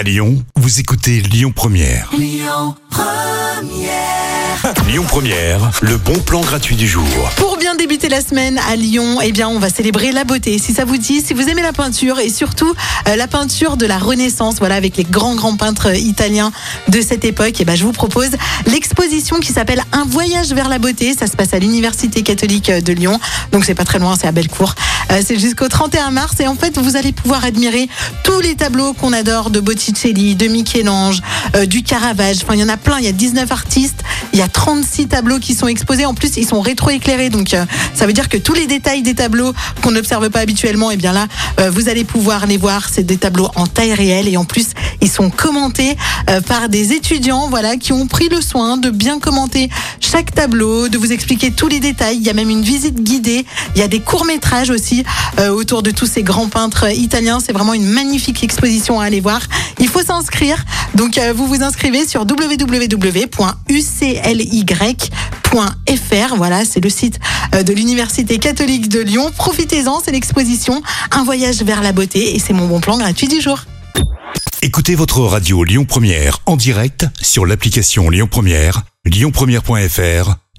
À Lyon, vous écoutez Lyon Première. Lyon Première. le bon plan gratuit du jour. Pour bien débuter la semaine à Lyon, eh bien, on va célébrer la beauté. Si ça vous dit, si vous aimez la peinture et surtout euh, la peinture de la Renaissance, voilà, avec les grands grands peintres italiens de cette époque, eh ben, je vous propose l'exposition qui s'appelle Un voyage vers la beauté. Ça se passe à l'Université catholique de Lyon, donc c'est pas très loin, c'est à Bellecour. Euh, c'est jusqu'au 31 mars et en fait, vous allez pouvoir admirer tous les tableaux qu'on adore de Botticelli, de Michel-Ange, euh, du Caravage. Enfin, il y en a plein. Il y a 19 artistes. Il y a 36 tableaux qui sont exposés. En plus, ils sont rétroéclairés. Donc, euh, ça veut dire que tous les détails des tableaux qu'on n'observe pas habituellement, et eh bien là, vous allez pouvoir les voir. C'est des tableaux en taille réelle. Et en plus, ils sont commentés par des étudiants, voilà, qui ont pris le soin de bien commenter chaque tableau, de vous expliquer tous les détails. Il y a même une visite guidée. Il y a des courts-métrages aussi autour de tous ces grands peintres italiens. C'est vraiment une magnifique exposition à aller voir. Il faut s'inscrire. Donc euh, vous vous inscrivez sur www.ucly.fr. Voilà, c'est le site euh, de l'Université catholique de Lyon. Profitez-en, c'est l'exposition Un voyage vers la beauté et c'est mon bon plan gratuit du jour. Écoutez votre radio Lyon Première en direct sur l'application Lyon Première, lyonpremière.fr